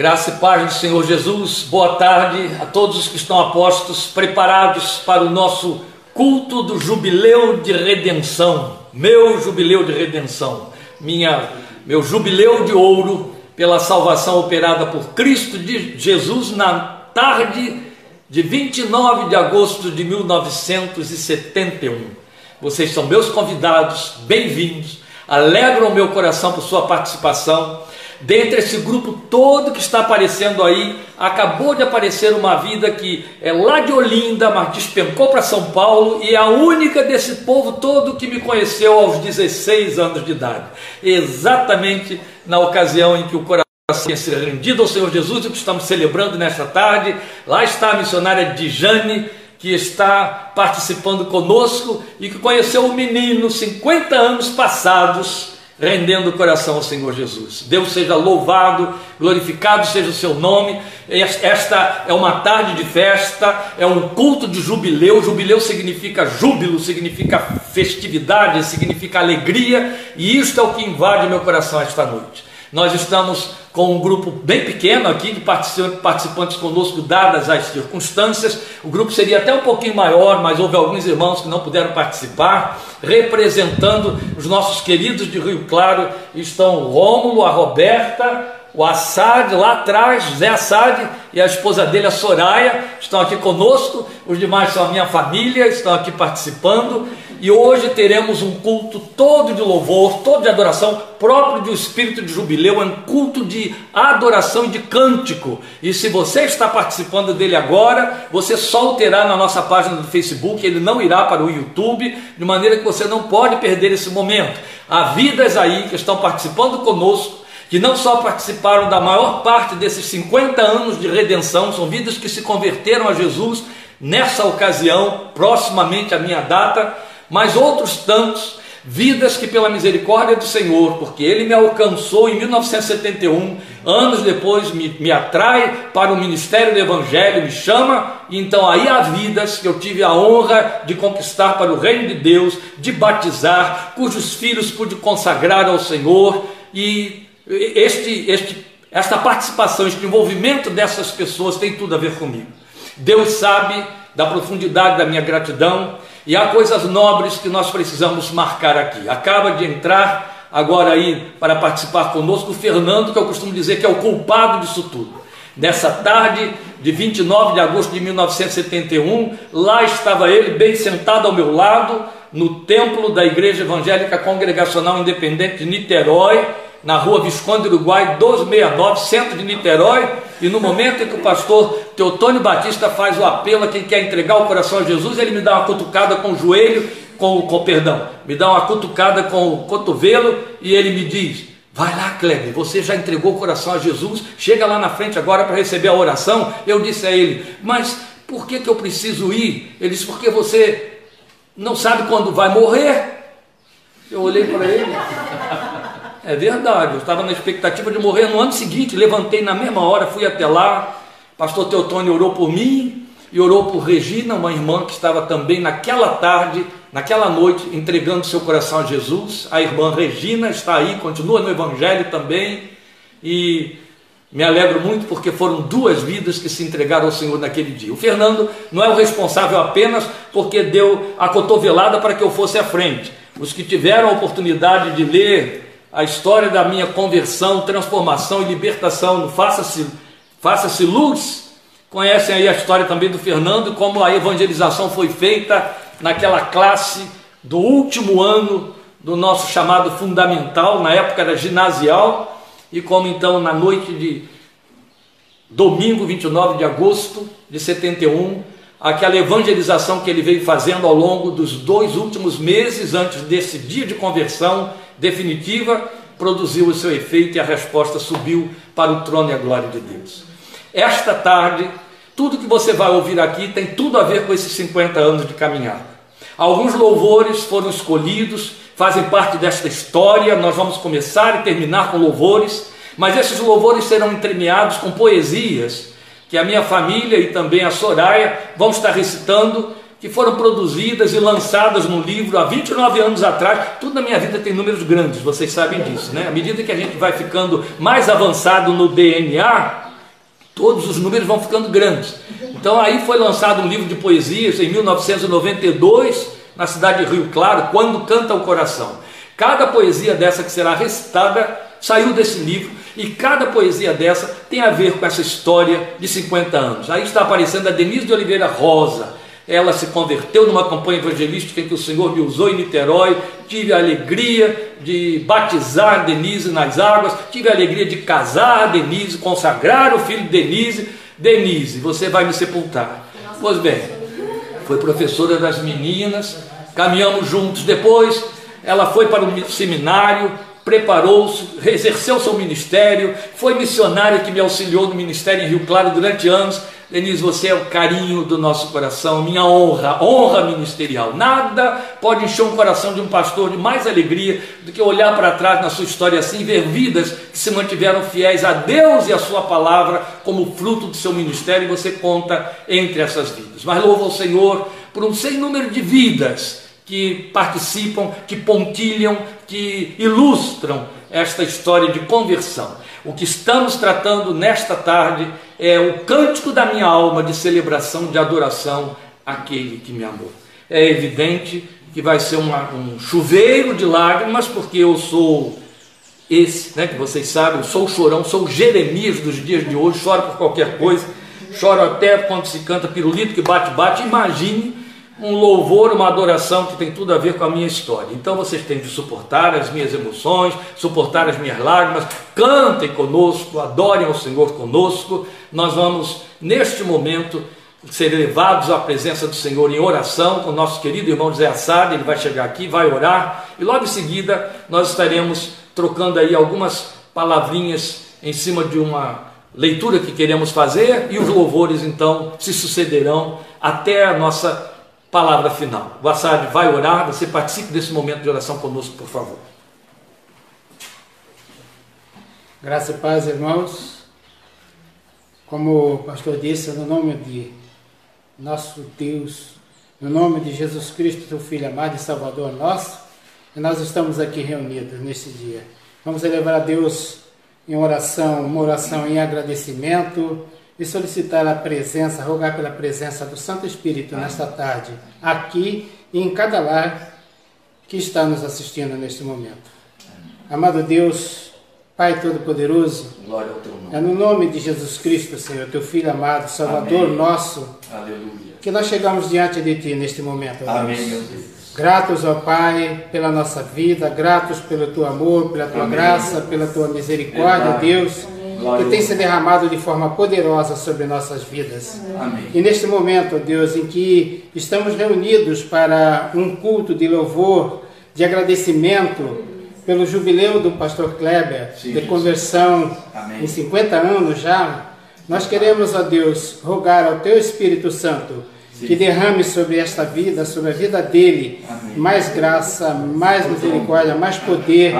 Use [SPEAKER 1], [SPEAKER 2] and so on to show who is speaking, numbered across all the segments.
[SPEAKER 1] Graça e paz do Senhor Jesus, boa tarde a todos os que estão apostos, preparados para o nosso culto do jubileu de redenção, meu jubileu de redenção, minha, meu jubileu de ouro pela salvação operada por Cristo de Jesus na tarde de 29 de agosto de 1971. Vocês são meus convidados, bem-vindos. Alegram o meu coração por sua participação. Dentre esse grupo todo que está aparecendo aí, acabou de aparecer uma vida que é lá de Olinda, mas despencou para São Paulo e é a única desse povo todo que me conheceu aos 16 anos de idade. Exatamente na ocasião em que o coração tinha se rendido ao Senhor Jesus, o que estamos celebrando nesta tarde. Lá está a missionária Dijane que está participando conosco e que conheceu o menino 50 anos passados, rendendo o coração ao Senhor Jesus. Deus seja louvado, glorificado seja o seu nome. Esta é uma tarde de festa, é um culto de jubileu. Jubileu significa júbilo, significa festividade, significa alegria, e isto é o que invade meu coração esta noite. Nós estamos com um grupo bem pequeno aqui de participantes conosco, dadas as circunstâncias. O grupo seria até um pouquinho maior, mas houve alguns irmãos que não puderam participar. Representando os nossos queridos de Rio Claro estão o Rômulo, a Roberta, o Assad lá atrás, Zé Assad e a esposa dele, a Soraya, estão aqui conosco. Os demais são a minha família, estão aqui participando. E hoje teremos um culto todo de louvor, todo de adoração, próprio do espírito de jubileu, é um culto de adoração e de cântico. E se você está participando dele agora, você só o terá na nossa página do Facebook, ele não irá para o YouTube, de maneira que você não pode perder esse momento. Há vidas aí que estão participando conosco que não só participaram da maior parte desses 50 anos de redenção, são vidas que se converteram a Jesus nessa ocasião, proximamente à minha data, mas outros tantos, vidas que pela misericórdia do Senhor, porque Ele me alcançou em 1971, anos depois me, me atrai para o ministério do Evangelho, me chama, então aí há vidas que eu tive a honra de conquistar para o reino de Deus, de batizar, cujos filhos pude consagrar ao Senhor, e este, este, esta participação, este envolvimento dessas pessoas tem tudo a ver comigo. Deus sabe da profundidade da minha gratidão e há coisas nobres que nós precisamos marcar aqui. Acaba de entrar agora aí para participar conosco o Fernando, que eu costumo dizer que é o culpado disso tudo. Nessa tarde de 29 de agosto de 1971, lá estava ele bem sentado ao meu lado, no templo da Igreja Evangélica Congregacional Independente de Niterói, na rua Visconde Uruguai 1269, centro de Niterói, e no momento em que o pastor Teotônio Batista faz o apelo a quem quer entregar o coração a Jesus, ele me dá uma cutucada com o joelho, com, com perdão, me dá uma cutucada com o cotovelo e ele me diz: Vai lá, Kleber, você já entregou o coração a Jesus, chega lá na frente agora para receber a oração. Eu disse a ele: Mas por que, que eu preciso ir? Ele disse: Porque você não sabe quando vai morrer. Eu olhei para ele. É verdade, eu estava na expectativa de morrer no ano seguinte, levantei na mesma hora, fui até lá, pastor Teotônio orou por mim e orou por Regina, uma irmã que estava também naquela tarde, naquela noite, entregando seu coração a Jesus. A irmã Regina está aí, continua no Evangelho também, e me alegro muito porque foram duas vidas que se entregaram ao Senhor naquele dia. O Fernando não é o responsável apenas porque deu a cotovelada para que eu fosse à frente. Os que tiveram a oportunidade de ler a história da minha conversão, transformação e libertação no Faça-se Faça Luz. Conhecem aí a história também do Fernando, como a evangelização foi feita naquela classe do último ano do nosso chamado fundamental, na época era ginasial, e como então na noite de domingo 29 de agosto de 71, aquela evangelização que ele veio fazendo ao longo dos dois últimos meses antes desse dia de conversão, definitiva, produziu o seu efeito e a resposta subiu para o trono e a glória de Deus. Esta tarde, tudo que você vai ouvir aqui tem tudo a ver com esses 50 anos de caminhada. Alguns louvores foram escolhidos, fazem parte desta história, nós vamos começar e terminar com louvores, mas esses louvores serão entremeados com poesias que a minha família e também a Soraya vão estar recitando que foram produzidas e lançadas no livro há 29 anos atrás. Tudo na minha vida tem números grandes, vocês sabem disso, né? À medida que a gente vai ficando mais avançado no DNA, todos os números vão ficando grandes. Então aí foi lançado um livro de poesias em 1992, na cidade de Rio Claro, Quando Canta o Coração. Cada poesia dessa que será recitada saiu desse livro e cada poesia dessa tem a ver com essa história de 50 anos. Aí está aparecendo a Denise de Oliveira Rosa. Ela se converteu numa campanha evangelística em que o Senhor me usou em Niterói. Tive a alegria de batizar Denise nas águas, tive a alegria de casar Denise, consagrar o filho de Denise. Denise, você vai me sepultar. Pois bem, foi professora das meninas, caminhamos juntos. Depois, ela foi para o seminário, preparou-se, exerceu seu ministério, foi missionária que me auxiliou no ministério em Rio Claro durante anos. Denise, você é o carinho do nosso coração, minha honra, honra ministerial. Nada pode encher um coração de um pastor de mais alegria do que olhar para trás na sua história assim e ver vidas que se mantiveram fiéis a Deus e a sua palavra como fruto do seu ministério e você conta entre essas vidas. Mas louva o Senhor por um sem número de vidas que participam, que pontilham, que ilustram esta história de conversão. O que estamos tratando nesta tarde é o cântico da minha alma de celebração, de adoração àquele que me amou. É evidente que vai ser uma, um chuveiro de lágrimas, porque eu sou esse, né, que vocês sabem, eu sou o chorão, sou o Jeremias dos dias de hoje, choro por qualquer coisa, choro até quando se canta pirulito que bate-bate. Imagine um louvor, uma adoração que tem tudo a ver com a minha história. Então vocês têm de suportar as minhas emoções, suportar as minhas lágrimas, cantem conosco, adorem ao Senhor conosco. Nós vamos, neste momento, ser levados à presença do Senhor em oração com o nosso querido irmão José Assad, ele vai chegar aqui, vai orar, e logo em seguida nós estaremos trocando aí algumas palavrinhas em cima de uma leitura que queremos fazer, e os louvores então se sucederão até a nossa palavra final. O Assad vai orar, você participe desse momento de oração conosco, por favor.
[SPEAKER 2] Graça e paz, irmãos. Como o pastor disse, no nome de nosso Deus, no nome de Jesus Cristo, teu Filho amado e Salvador nosso, nós estamos aqui reunidos neste dia. Vamos elevar a Deus em oração, uma oração em agradecimento, e solicitar a presença, rogar pela presença do Santo Espírito nesta tarde, aqui e em cada lar que está nos assistindo neste momento. Amado Deus, Pai Todo-Poderoso, é no nome de Jesus Cristo, Senhor, teu Filho amado, Salvador Amém. nosso, Aleluia. que nós chegamos diante de Ti neste momento.
[SPEAKER 1] Amém, meu Deus.
[SPEAKER 2] Gratos, ó Pai, pela nossa vida, gratos pelo Teu amor, pela Tua Amém. graça, pela Tua misericórdia, Deus que tem se derramado de forma poderosa sobre nossas vidas. Amém. E neste momento, Deus, em que estamos reunidos para um culto de louvor, de agradecimento pelo jubileu do pastor Kleber, Sim, de conversão Amém. em 50 anos já, nós queremos, ó Deus, rogar ao Teu Espírito Santo Sim. que derrame sobre esta vida, sobre a vida dele, Amém. mais graça, mais misericórdia, mais poder,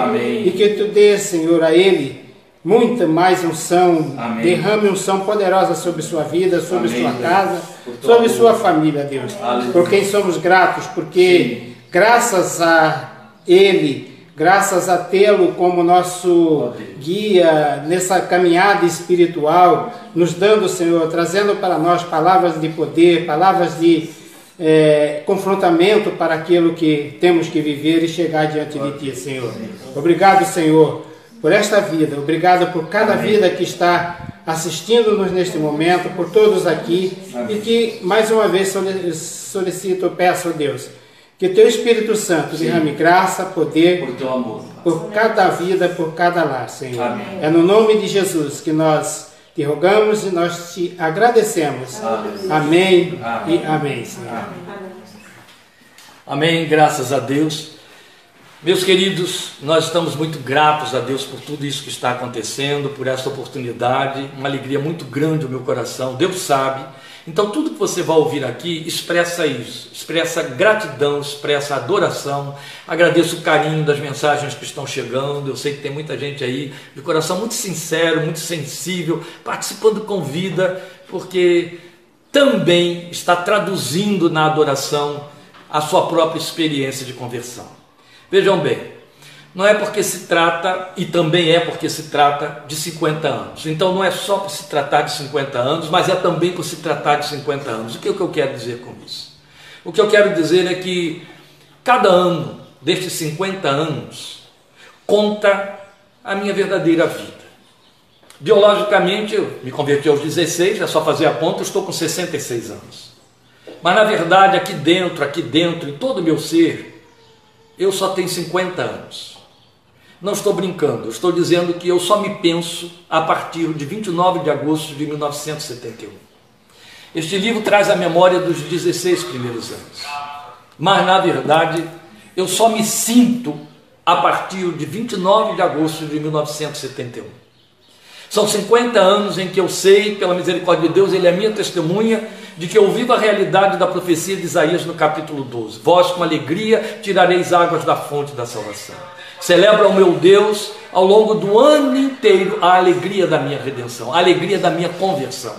[SPEAKER 2] e que Tu dê, Senhor, a ele muita mais unção, Amém. derrame unção poderosa sobre sua vida, sobre Amém, sua casa, sobre sua família, Deus. Aleluia. Por quem somos gratos, porque Sim. graças a Ele, graças a tê-lo como nosso guia nessa caminhada espiritual, nos dando, Senhor, trazendo para nós palavras de poder, palavras de é, confrontamento para aquilo que temos que viver e chegar diante de Ti, Senhor. Obrigado, Senhor por esta vida. Obrigado por cada Amém. vida que está assistindo-nos neste momento, por todos aqui. Amém. E que, mais uma vez, solicito, peço a Deus, que Teu Espírito Santo Sim. derrame graça, poder,
[SPEAKER 1] por Teu amor,
[SPEAKER 2] por cada vida, por cada lar, Senhor. Amém. É no nome de Jesus que nós te rogamos e nós te agradecemos. Amém, e amém, Senhor.
[SPEAKER 1] Amém, graças a Deus. Meus queridos, nós estamos muito gratos a Deus por tudo isso que está acontecendo, por essa oportunidade, uma alegria muito grande no meu coração, Deus sabe. Então, tudo que você vai ouvir aqui expressa isso, expressa gratidão, expressa adoração. Agradeço o carinho das mensagens que estão chegando. Eu sei que tem muita gente aí de coração muito sincero, muito sensível, participando com vida, porque também está traduzindo na adoração a sua própria experiência de conversão. Vejam bem, não é porque se trata, e também é porque se trata de 50 anos. Então não é só por se tratar de 50 anos, mas é também por se tratar de 50 anos. O que, é que eu quero dizer com isso? O que eu quero dizer é que cada ano destes 50 anos conta a minha verdadeira vida. Biologicamente, eu me converti aos 16, é só fazer a conta, estou com 66 anos. Mas na verdade, aqui dentro, aqui dentro, em todo o meu ser, eu só tenho 50 anos. Não estou brincando, estou dizendo que eu só me penso a partir de 29 de agosto de 1971. Este livro traz a memória dos 16 primeiros anos. Mas, na verdade, eu só me sinto a partir de 29 de agosto de 1971. São 50 anos em que eu sei, pela misericórdia de Deus, Ele é minha testemunha de que eu vivo a realidade da profecia de Isaías no capítulo 12. Vós com alegria tirareis águas da fonte da salvação. Celebra o meu Deus ao longo do ano inteiro a alegria da minha redenção, a alegria da minha conversão.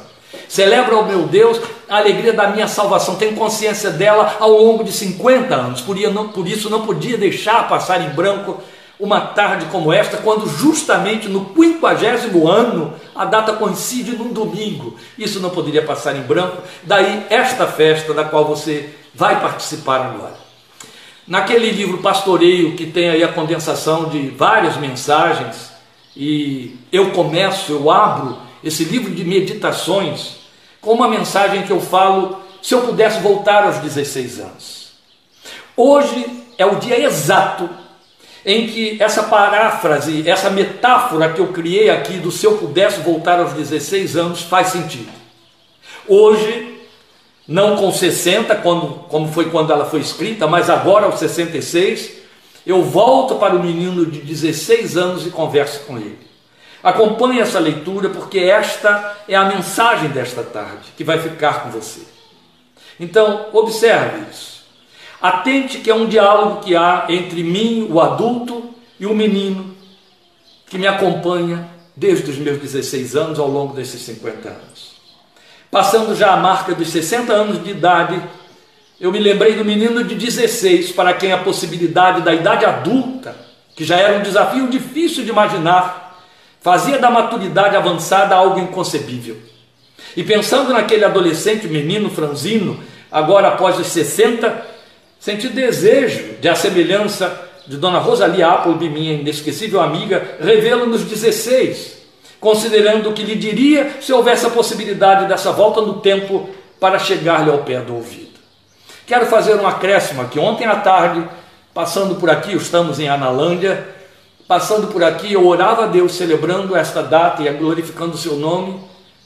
[SPEAKER 1] Celebra o meu Deus a alegria da minha salvação. Tenho consciência dela ao longo de 50 anos. Por isso não podia deixar passar em branco uma tarde como esta, quando justamente no quinquagésimo ano a data coincide num domingo. Isso não poderia passar em branco. Daí esta festa da qual você vai participar agora. Naquele livro Pastoreio, que tem aí a condensação de várias mensagens, e eu começo, eu abro esse livro de meditações com uma mensagem que eu falo se eu pudesse voltar aos 16 anos. Hoje é o dia exato em que essa paráfrase, essa metáfora que eu criei aqui do se eu pudesse voltar aos 16 anos faz sentido. Hoje não com 60, quando, como foi quando ela foi escrita, mas agora aos 66, eu volto para o menino de 16 anos e converso com ele. Acompanhe essa leitura, porque esta é a mensagem desta tarde que vai ficar com você. Então, observe isso. Atente que é um diálogo que há entre mim, o adulto, e o menino que me acompanha desde os meus 16 anos ao longo desses 50 anos. Passando já a marca dos 60 anos de idade, eu me lembrei do menino de 16, para quem a possibilidade da idade adulta, que já era um desafio difícil de imaginar, fazia da maturidade avançada algo inconcebível. E pensando naquele adolescente menino franzino, agora após os 60, senti desejo de a semelhança de Dona Rosalia Appleby, minha inesquecível amiga, revê-lo nos 16, considerando o que lhe diria se houvesse a possibilidade dessa volta no tempo para chegar-lhe ao pé do ouvido. Quero fazer um acréscimo aqui. Ontem à tarde, passando por aqui, estamos em Analândia, passando por aqui, eu orava a Deus celebrando esta data e glorificando o seu nome,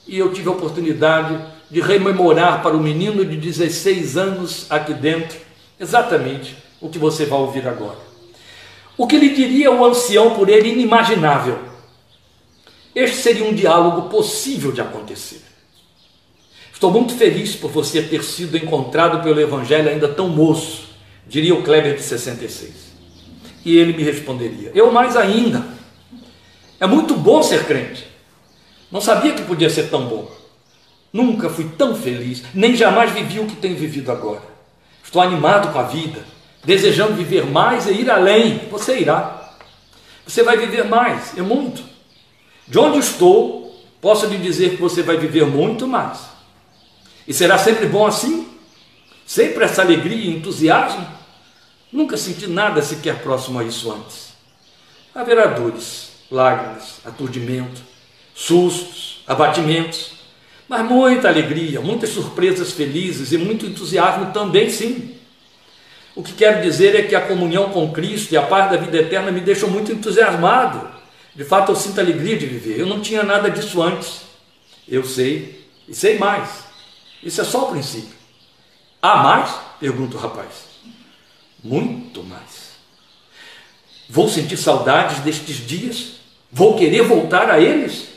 [SPEAKER 1] e eu tive a oportunidade de rememorar para o menino de 16 anos aqui dentro exatamente o que você vai ouvir agora. O que lhe diria o ancião por ele inimaginável este seria um diálogo possível de acontecer. Estou muito feliz por você ter sido encontrado pelo Evangelho ainda tão moço, diria o Kleber de 66. E ele me responderia: Eu mais ainda. É muito bom ser crente. Não sabia que podia ser tão bom. Nunca fui tão feliz, nem jamais vivi o que tenho vivido agora. Estou animado com a vida, desejando viver mais e ir além. Você irá. Você vai viver mais, é muito. De onde estou, posso lhe dizer que você vai viver muito mais. E será sempre bom assim? Sempre essa alegria e entusiasmo? Nunca senti nada sequer próximo a isso antes. Haverá dores, lágrimas, aturdimento, sustos, abatimentos, mas muita alegria, muitas surpresas felizes e muito entusiasmo também, sim. O que quero dizer é que a comunhão com Cristo e a paz da vida eterna me deixam muito entusiasmado. De fato, eu sinto alegria de viver. Eu não tinha nada disso antes. Eu sei e sei mais. Isso é só o princípio. Há mais? Pergunta o rapaz. Muito mais. Vou sentir saudades destes dias? Vou querer voltar a eles?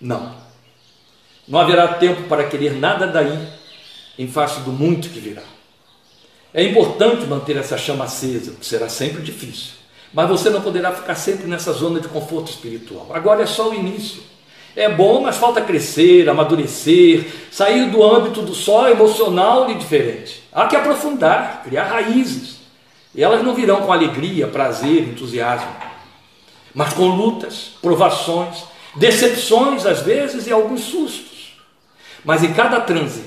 [SPEAKER 1] Não. Não haverá tempo para querer nada daí, em face do muito que virá. É importante manter essa chama acesa, que será sempre difícil. Mas você não poderá ficar sempre nessa zona de conforto espiritual. Agora é só o início. É bom, mas falta crescer, amadurecer, sair do âmbito do só emocional e diferente. Há que aprofundar, criar raízes. E elas não virão com alegria, prazer, entusiasmo, mas com lutas, provações, decepções às vezes e alguns sustos. Mas em cada transe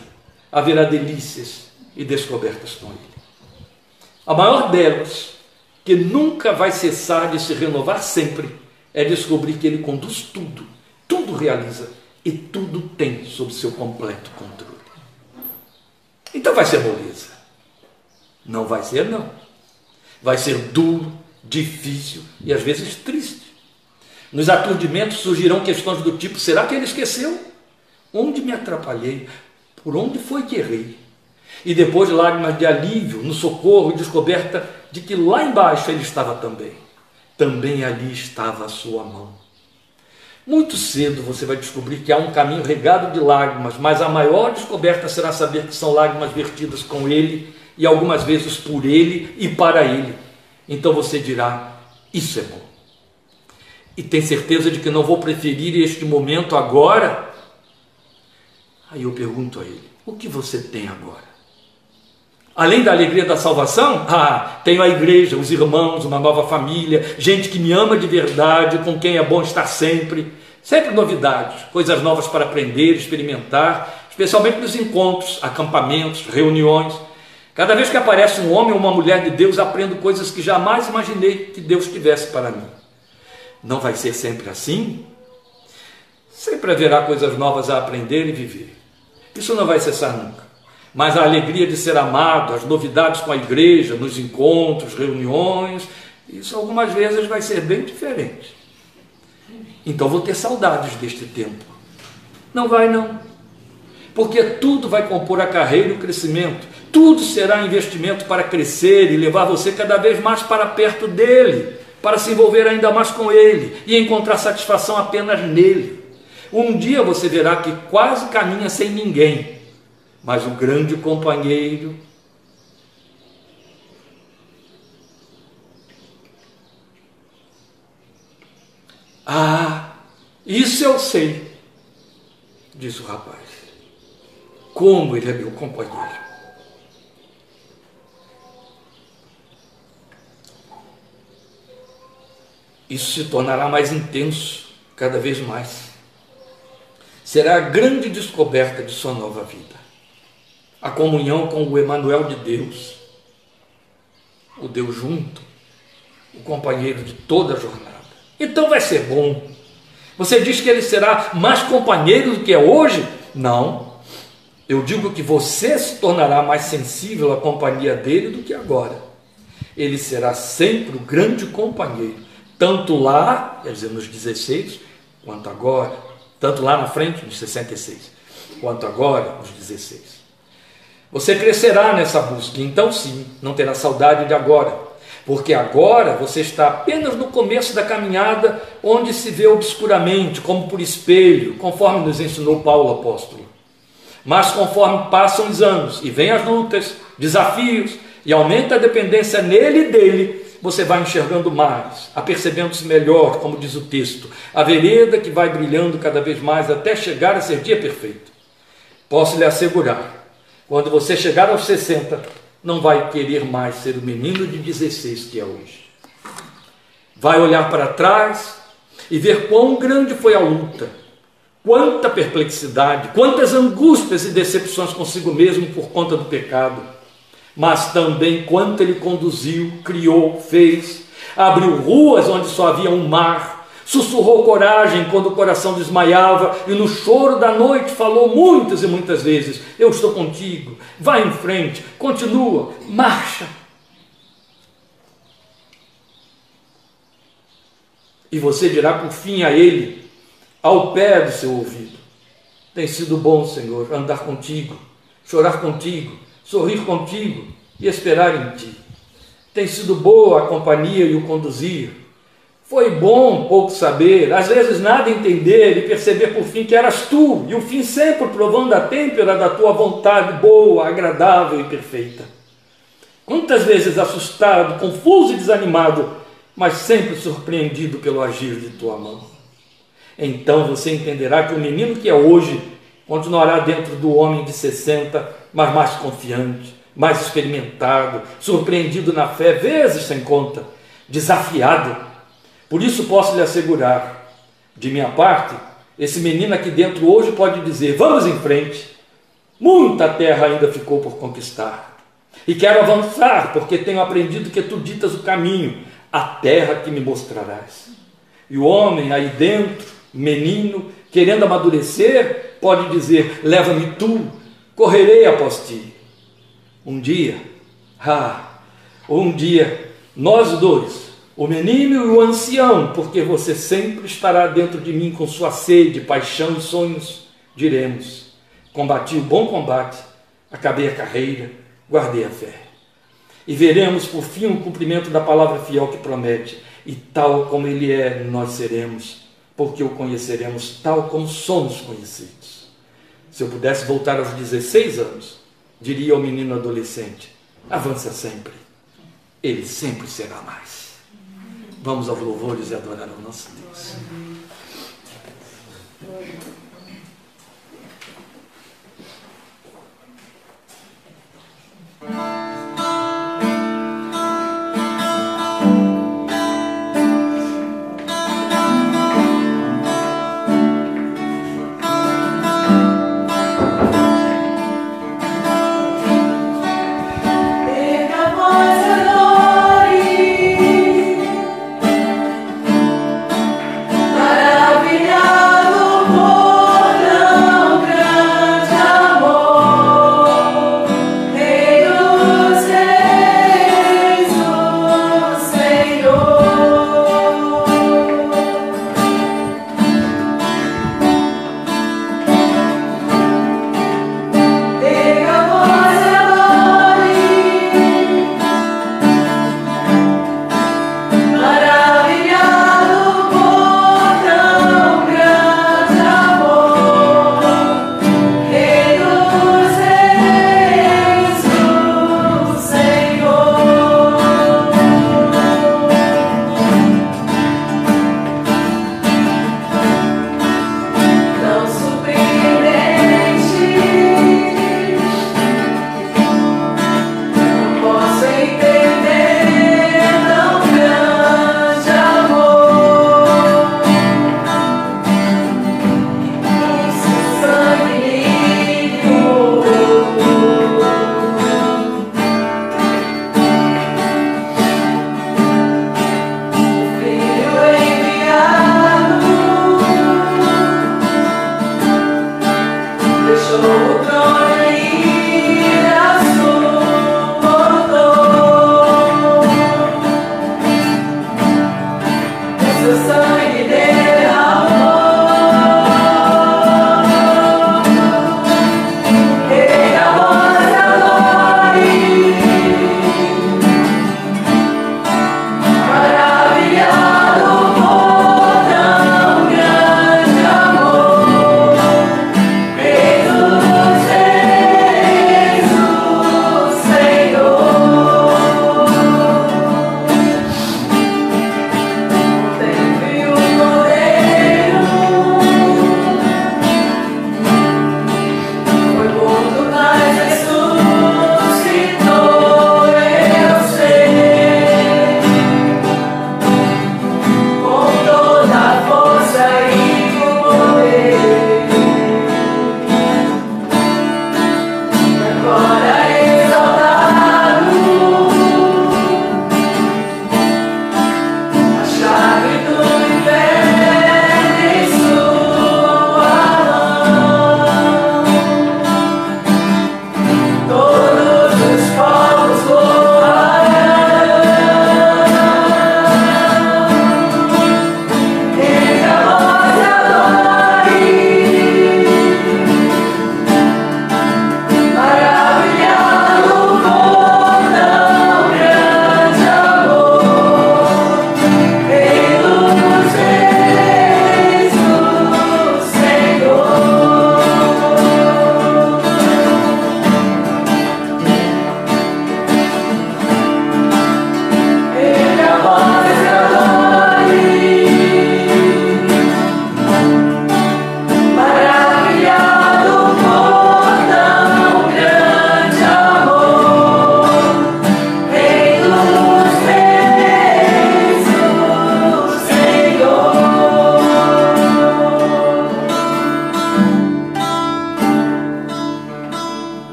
[SPEAKER 1] haverá delícias e descobertas com ele. A maior delas, que nunca vai cessar de se renovar sempre, é descobrir que ele conduz tudo, tudo realiza e tudo tem sob seu completo controle. Então vai ser moleza. Não vai ser, não. Vai ser duro, difícil e às vezes triste. Nos aturdimentos surgirão questões do tipo: será que ele esqueceu? Onde me atrapalhei? Por onde foi que errei? E depois lágrimas de alívio, no socorro e descoberta de que lá embaixo ele estava também. Também ali estava a sua mão. Muito cedo você vai descobrir que há um caminho regado de lágrimas, mas a maior descoberta será saber que são lágrimas vertidas com ele e algumas vezes por ele e para ele. Então você dirá: Isso é bom. E tem certeza de que não vou preferir este momento agora? Aí eu pergunto a ele: O que você tem agora? Além da alegria da salvação, ah, tenho a igreja, os irmãos, uma nova família, gente que me ama de verdade, com quem é bom estar sempre. Sempre novidades, coisas novas para aprender, experimentar, especialmente nos encontros, acampamentos, reuniões. Cada vez que aparece um homem ou uma mulher de Deus, aprendo coisas que jamais imaginei que Deus tivesse para mim. Não vai ser sempre assim? Sempre haverá coisas novas a aprender e viver. Isso não vai cessar nunca mas a alegria de ser amado, as novidades com a igreja, nos encontros, reuniões, isso algumas vezes vai ser bem diferente. Então vou ter saudades deste tempo. Não vai não. Porque tudo vai compor a carreira e o crescimento. Tudo será investimento para crescer e levar você cada vez mais para perto dele, para se envolver ainda mais com ele e encontrar satisfação apenas nele. Um dia você verá que quase caminha sem ninguém, mas o grande companheiro Ah, isso eu sei, disse o rapaz. Como ele é meu companheiro. Isso se tornará mais intenso, cada vez mais. Será a grande descoberta de sua nova vida a comunhão com o Emanuel de Deus, o Deus junto, o companheiro de toda a jornada. Então vai ser bom. Você diz que ele será mais companheiro do que é hoje? Não. Eu digo que você se tornará mais sensível à companhia dele do que agora. Ele será sempre o grande companheiro, tanto lá, quer dizer, nos 16, quanto agora, tanto lá na frente, nos 66, quanto agora, nos 16. Você crescerá nessa busca, então sim, não terá saudade de agora, porque agora você está apenas no começo da caminhada, onde se vê obscuramente, como por espelho, conforme nos ensinou Paulo apóstolo. Mas conforme passam os anos e vêm as lutas, desafios, e aumenta a dependência nele e dele, você vai enxergando mais, apercebendo-se melhor, como diz o texto, a vereda que vai brilhando cada vez mais até chegar a ser dia perfeito. Posso lhe assegurar quando você chegar aos 60, não vai querer mais ser o menino de 16 que é hoje. Vai olhar para trás e ver quão grande foi a luta, quanta perplexidade, quantas angústias e decepções consigo mesmo por conta do pecado, mas também quanto ele conduziu, criou, fez, abriu ruas onde só havia um mar, sussurrou coragem quando o coração desmaiava. E no choro da noite falou muitas e muitas vezes: Eu estou contigo, vai em frente, continua, marcha. E você dirá por fim a ele, ao pé do seu ouvido: Tem sido bom, Senhor, andar contigo, chorar contigo, sorrir contigo e esperar em ti. Tem sido boa a companhia e o conduzir foi bom pouco saber, às vezes nada entender e perceber por fim que eras tu, e o fim sempre provando a têmpera da tua vontade boa, agradável e perfeita. Quantas vezes assustado, confuso e desanimado, mas sempre surpreendido pelo agir de tua mão. Então você entenderá que o menino que é hoje continuará dentro do homem de 60, mas mais confiante,
[SPEAKER 3] mais experimentado, surpreendido na fé, vezes sem conta, desafiado. Por isso posso lhe assegurar, de minha parte, esse menino aqui dentro hoje pode dizer: vamos em frente. Muita terra ainda ficou por conquistar. E quero avançar, porque tenho aprendido que tu ditas o caminho, a terra que me mostrarás. E o homem aí dentro, menino, querendo amadurecer, pode dizer: leva-me tu, correrei após ti. Um dia, ah, um dia, nós dois, o menino e o ancião, porque você sempre estará dentro de mim com sua sede, paixão e sonhos, diremos: combati o bom combate, acabei a carreira, guardei a fé. E veremos por fim o cumprimento da palavra fiel que promete, e tal como ele é, nós seremos, porque o conheceremos tal como somos conhecidos. Se eu pudesse voltar aos 16 anos, diria ao menino adolescente: avança sempre, ele sempre será mais. Vamos aos louvores e adorar ao nosso Deus.
[SPEAKER 4] Thank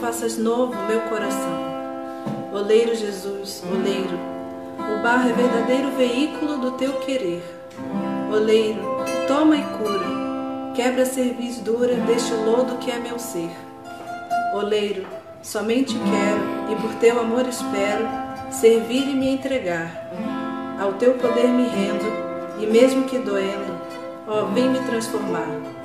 [SPEAKER 4] faças novo meu coração. Oleiro Jesus, oleiro, o barro é verdadeiro veículo do teu querer. Oleiro, toma e cura, quebra a cerviz dura deste lodo que é meu ser. Oleiro, somente quero e por teu amor espero servir e me entregar. Ao teu poder me rendo e mesmo que doendo, ó, vem me transformar.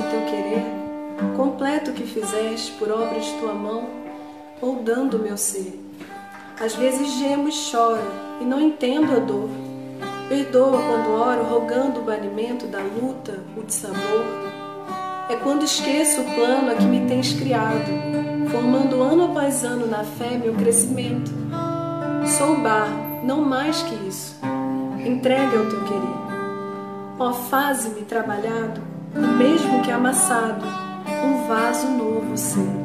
[SPEAKER 3] Do teu querer, completo que fizeste por obra de tua mão, moldando o meu ser. Às vezes gemo e choro e não entendo a dor. Perdoa quando oro rogando o banimento da luta, o dissabor. É quando esqueço o plano a que me tens criado, formando ano após ano na fé meu crescimento. Sou barro, não mais que isso. Entregue ao teu querer. Ó, faze-me trabalhado, mesmo que amassado, um vaso novo ser.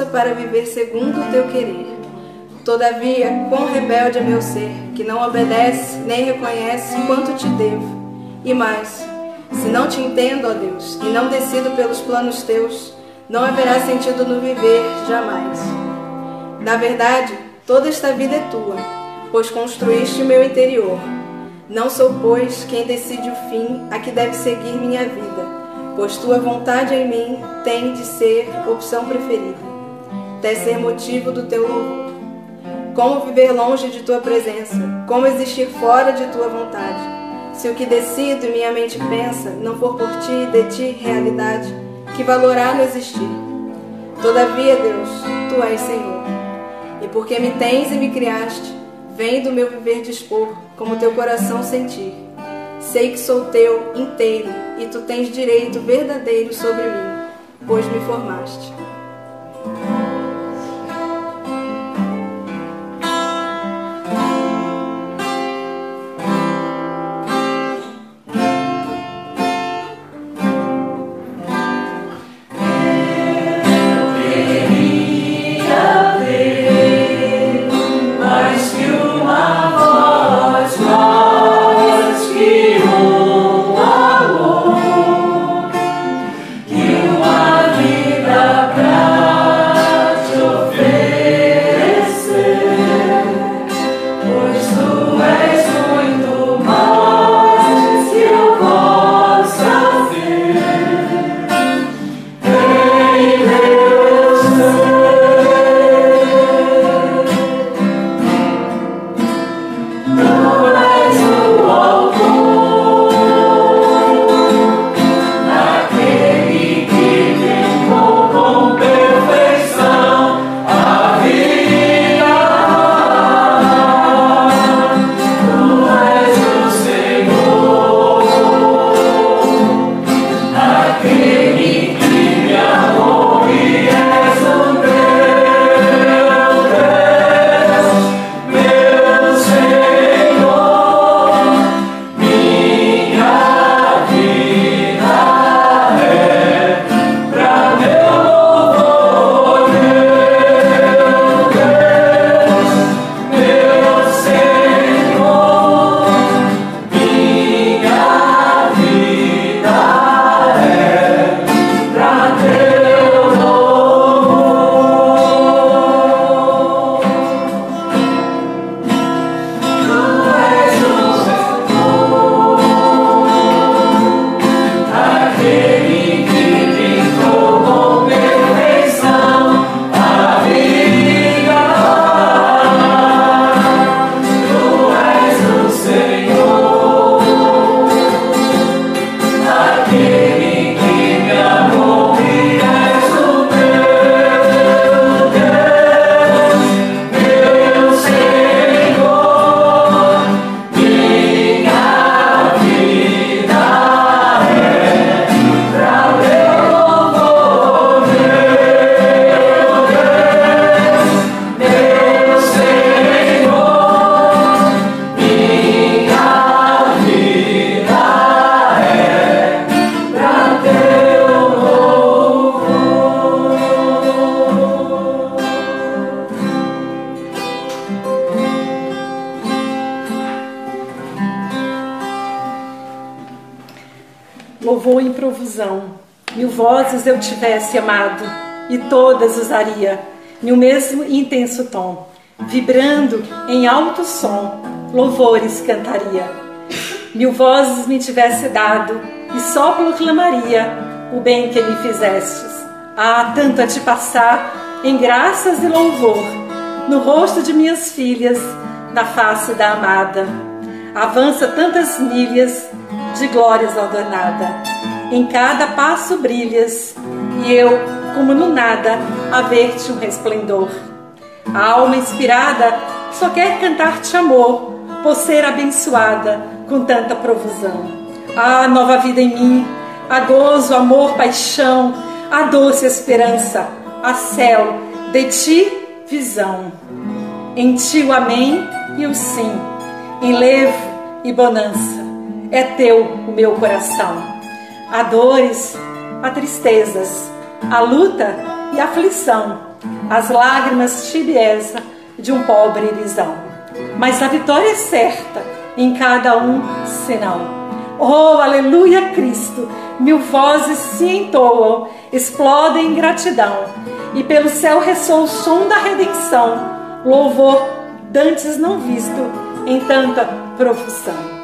[SPEAKER 4] Pulsa para viver segundo o teu querer. Todavia, quão rebelde é meu ser, que não obedece nem reconhece quanto te devo. E mais, se não te entendo, ó Deus, e não decido pelos planos teus, não haverá sentido no viver jamais. Na verdade, toda esta vida é tua, pois construíste meu interior. Não sou, pois, quem decide o fim a que deve seguir minha vida, pois tua vontade em mim tem de ser opção preferida, deve ser motivo do teu louvor. Como viver longe de tua presença? Como existir fora de tua vontade? Se o que decido e minha mente pensa não for por ti e de ti realidade, que valorá no existir? Todavia, Deus, tu és Senhor. E porque me tens e me criaste, vem do meu viver dispor, como teu coração sentir. Sei que sou teu inteiro e tu tens direito verdadeiro sobre mim, pois me formaste.
[SPEAKER 5] Todas usaria, no mesmo intenso tom, vibrando em alto som, louvores cantaria. Mil vozes me tivesse dado, e só proclamaria o bem que me fizestes. Ah, tanto a te passar em graças e louvor, no rosto de minhas filhas, na face da amada. Avança tantas milhas de glórias adornada. Em cada passo brilhas, e eu, como no nada, a ver-te um resplendor. A alma inspirada só quer cantar-te amor, por ser abençoada com tanta provusão. Ah, nova vida em mim, a gozo, amor, paixão, a doce esperança, a céu, de ti visão.
[SPEAKER 3] Em ti o amém e o sim, enlevo e bonança. É teu o meu coração. Há dores, há tristezas, há luta e aflição, as lágrimas tibieza de um pobre irisão. Mas a vitória é certa em cada um sinal. Oh, aleluia, Cristo! Mil vozes se entoam, explodem em gratidão, e pelo céu ressoa o som da redenção, louvor dantes não visto em tanta profusão.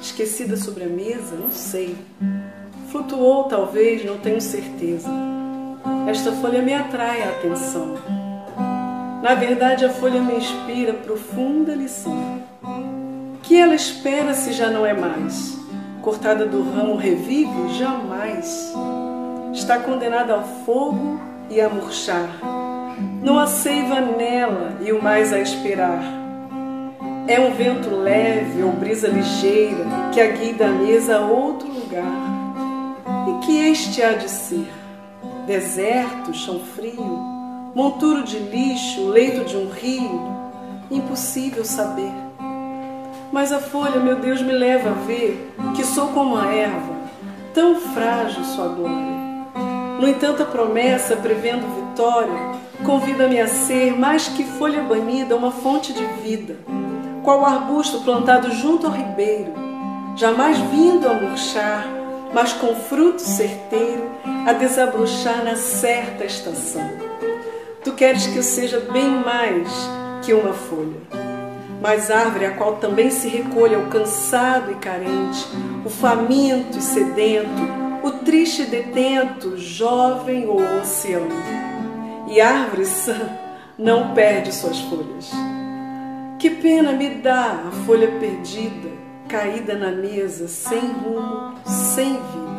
[SPEAKER 6] Esquecida sobre a mesa, não sei. Flutuou, talvez, não tenho certeza. Esta folha me atrai a atenção. Na verdade, a folha me inspira profunda lição. Que ela espera se já não é mais? Cortada do ramo revive? Jamais. Está condenada ao fogo e a murchar não há seiva nela e o mais a esperar. É um vento leve ou brisa ligeira que a guia da mesa a outro lugar. E que este há de ser? Deserto, chão frio, monturo de lixo, leito de um rio? Impossível saber.
[SPEAKER 1] Mas a folha, meu Deus, me leva a ver que sou como a erva, tão frágil sua glória. No entanto, a promessa, prevendo vitória, convida-me a ser, mais que folha banida, uma fonte de vida, qual arbusto plantado junto ao ribeiro, jamais vindo a murchar, mas com fruto certeiro a desabrochar na certa estação. Tu queres que eu seja bem mais que uma folha, mas árvore a qual também se recolha o cansado e carente, o faminto e sedento, o triste detento, jovem ou ancião. E árvore sã não perde suas folhas. Que pena me dá a folha perdida, caída na mesa, sem rumo, sem vida.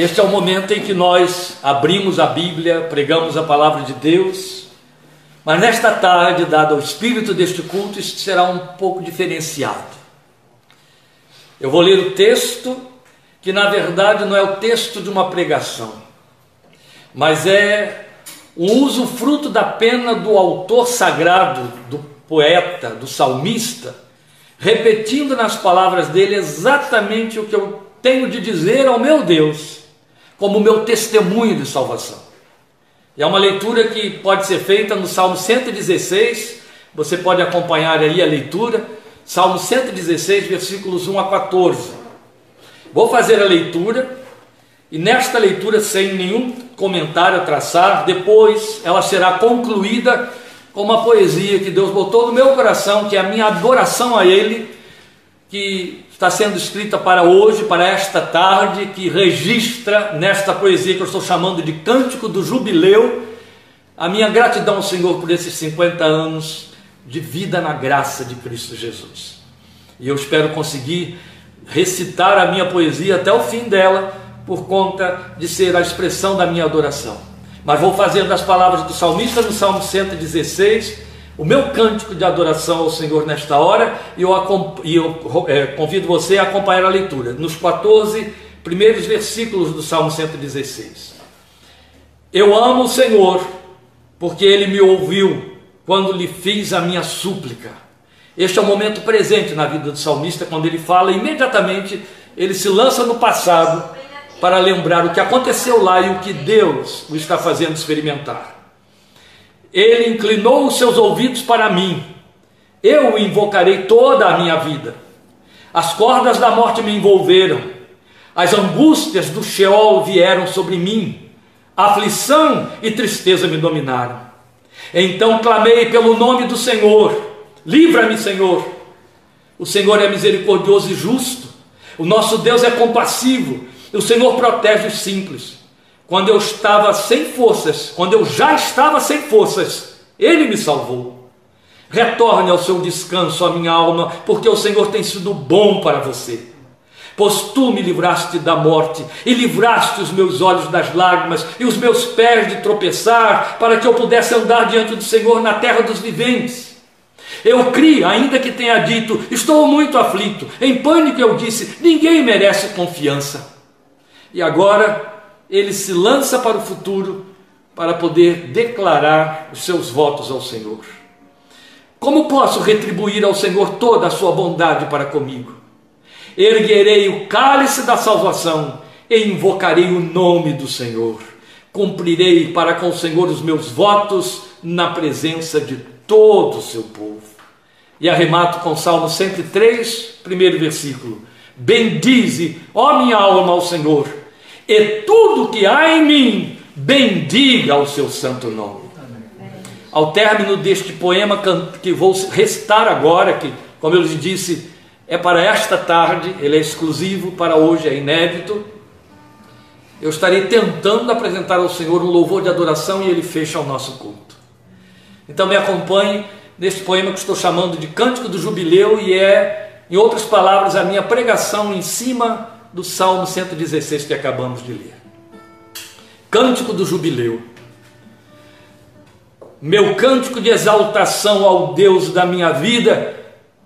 [SPEAKER 7] Este é o momento em que nós abrimos a Bíblia, pregamos a palavra de Deus, mas nesta tarde, dado o espírito deste culto, isso será um pouco diferenciado. Eu vou ler o texto, que na verdade não é o texto de uma pregação, mas é um uso fruto da pena do autor sagrado, do poeta, do salmista, repetindo nas palavras dele exatamente o que eu tenho de dizer ao meu Deus como meu testemunho de salvação. E é uma leitura que pode ser feita no Salmo 116, você pode acompanhar aí a leitura, Salmo 116, versículos 1 a 14. Vou fazer a leitura e nesta leitura, sem nenhum comentário a traçar, depois ela será concluída com uma poesia que Deus botou no meu coração, que é a minha adoração a Ele
[SPEAKER 1] que está sendo escrita para hoje, para esta tarde, que registra nesta poesia que eu estou chamando de Cântico do Jubileu, a minha gratidão ao Senhor por esses 50 anos de vida na graça de Cristo Jesus. E eu espero conseguir recitar a minha poesia até o fim dela, por conta de ser a expressão da minha adoração. Mas vou fazer das palavras do salmista no Salmo 116 o meu cântico de adoração ao Senhor nesta hora e eu, e eu é, convido você a acompanhar a leitura nos 14 primeiros versículos do Salmo 116. Eu amo o Senhor porque ele me ouviu quando lhe fiz a minha súplica. Este é o momento presente na vida do salmista quando ele fala, imediatamente ele se lança no passado para lembrar o que aconteceu lá e o que Deus o está fazendo experimentar. Ele inclinou os seus ouvidos para mim. Eu o invocarei toda a minha vida. As cordas da morte me envolveram. As angústias do Sheol vieram sobre mim. Aflição e tristeza me dominaram. Então clamei pelo nome do Senhor. Livra-me, Senhor. O Senhor é misericordioso e justo. O nosso Deus é compassivo. O Senhor protege os simples. Quando eu estava sem forças, quando eu já estava sem forças, Ele me salvou. Retorne ao seu descanso, a minha alma, porque o Senhor tem sido bom para você. Pois tu me livraste da morte e livraste os meus olhos das lágrimas e os meus pés de tropeçar, para que eu pudesse andar diante do Senhor na terra dos viventes. Eu criei, ainda que tenha dito, estou muito aflito, em pânico eu disse, ninguém merece confiança. E agora ele se lança para o futuro para poder declarar os seus votos ao Senhor. Como posso retribuir ao Senhor toda a sua bondade para comigo? Erguerei o cálice da salvação e invocarei o nome do Senhor. Cumprirei para com o Senhor os meus votos na presença de todo o seu povo. E arremato com Salmo 103, primeiro versículo. Bendize, ó minha alma, ao Senhor e tudo que há em mim, bendiga o seu santo nome. Ao término deste poema que vou recitar agora, que, como eu lhes disse, é para esta tarde, ele é exclusivo para hoje, é inédito. Eu estarei tentando apresentar ao Senhor um louvor de adoração e ele fecha o nosso culto. Então me acompanhe neste poema que estou chamando de Cântico do Jubileu e é, em outras palavras, a minha pregação em cima do Salmo 116 que acabamos de ler. Cântico do Jubileu. Meu cântico de exaltação ao Deus da minha vida,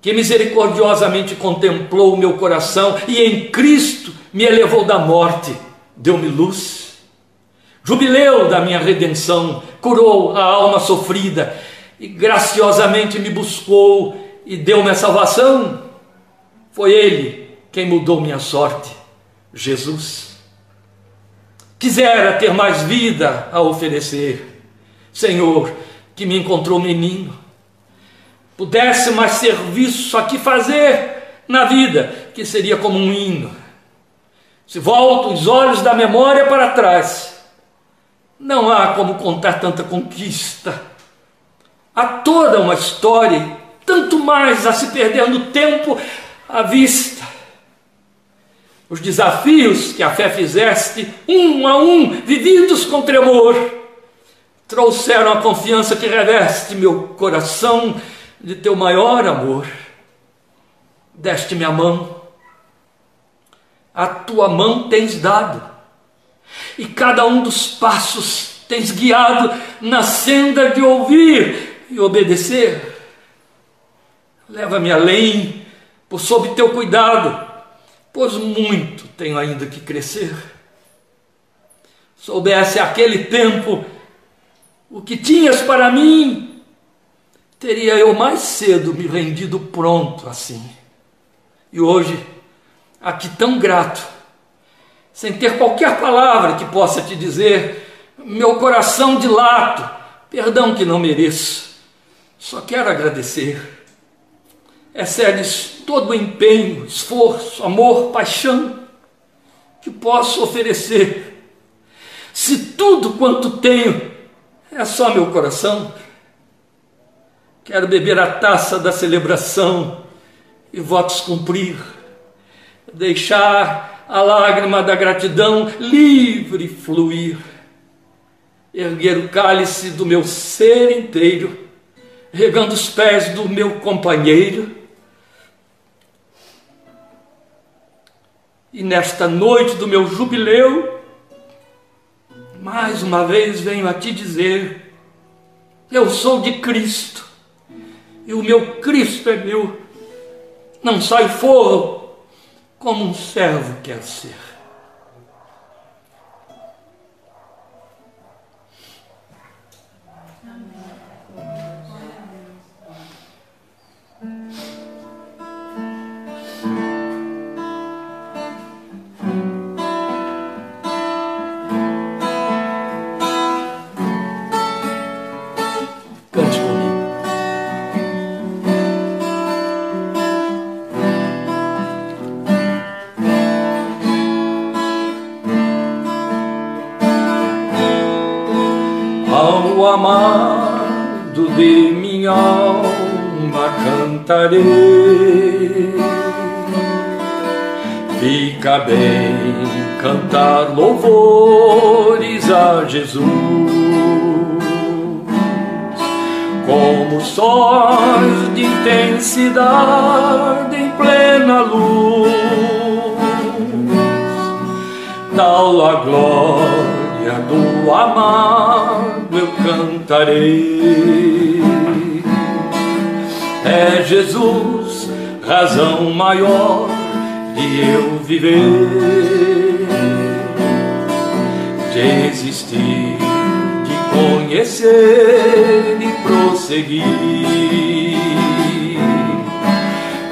[SPEAKER 1] que misericordiosamente contemplou o meu coração e em Cristo me elevou da morte, deu-me luz. Jubileu da minha redenção, curou a alma sofrida e graciosamente me buscou e deu-me a salvação. Foi Ele quem mudou minha sorte? Jesus. Quisera ter mais vida a oferecer, Senhor, que me encontrou menino. Pudesse mais serviço aqui fazer na vida, que seria como um hino. Se volto os olhos da memória para trás, não há como contar tanta conquista. Há toda uma história, tanto mais a se perder no tempo à vista os desafios que a fé fizeste, um a um, vividos com tremor, trouxeram a confiança que reveste meu coração de teu maior amor. Deste-me a mão, a tua mão tens dado, e cada um dos passos tens guiado na senda de ouvir e obedecer. Leva-me além, por sob teu cuidado pois muito tenho ainda que crescer. Soubesse aquele tempo o que tinhas para mim, teria eu mais cedo me rendido pronto assim. E hoje, aqui tão grato, sem ter qualquer palavra que possa te dizer, meu coração dilata, perdão que não mereço, só quero agradecer excedes todo o empenho, esforço, amor, paixão que posso oferecer. Se tudo quanto tenho é só meu coração, quero beber a taça da celebração e votos cumprir, deixar a lágrima da gratidão livre fluir, erguer o cálice do meu ser inteiro, regando os pés do meu companheiro. E nesta noite do meu jubileu, mais uma vez venho a te dizer: eu sou de Cristo, e o meu Cristo é meu não sai foro como um servo quer ser. Amado de minha alma cantarei. Fica bem cantar louvores a Jesus, como sóis de intensidade em plena luz, tal a glória do amado eu cantarei. É Jesus, razão maior de eu viver, de existir, de conhecer e prosseguir,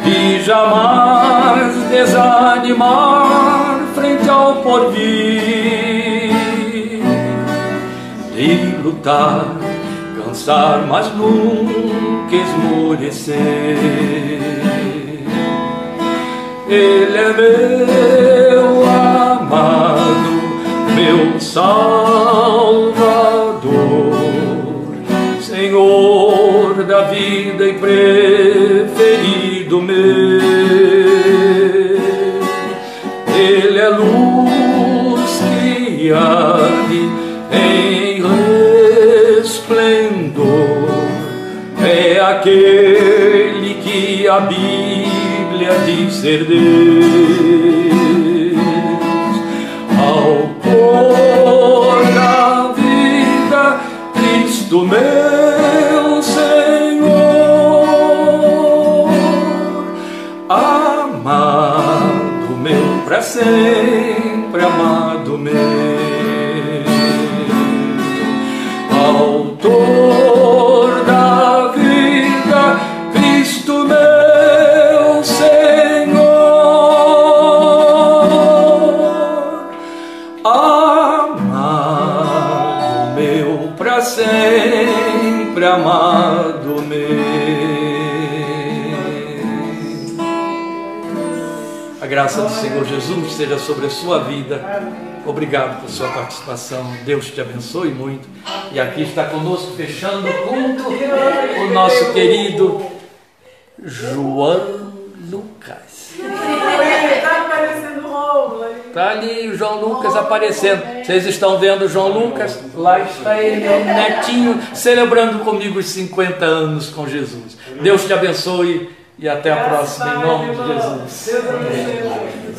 [SPEAKER 1] de jamais desanimar frente ao porvir lutar, cansar, mas nunca esmorecer. Ele é meu amado, meu Salvador, Senhor da vida e preferido meu. Ele é luz que arde em ser Deus, autor da vida, Cristo meu Senhor, amado meu para sempre, graça do Senhor Jesus seja sobre a sua vida. Obrigado por sua participação. Deus te abençoe muito. E aqui está conosco, fechando o culto, o nosso querido João Lucas. Está ali o João Lucas aparecendo. Vocês estão vendo o João Lucas? Lá está ele, meu netinho, celebrando comigo os 50 anos com Jesus. Deus te abençoe e até a próxima, em nome de Jesus.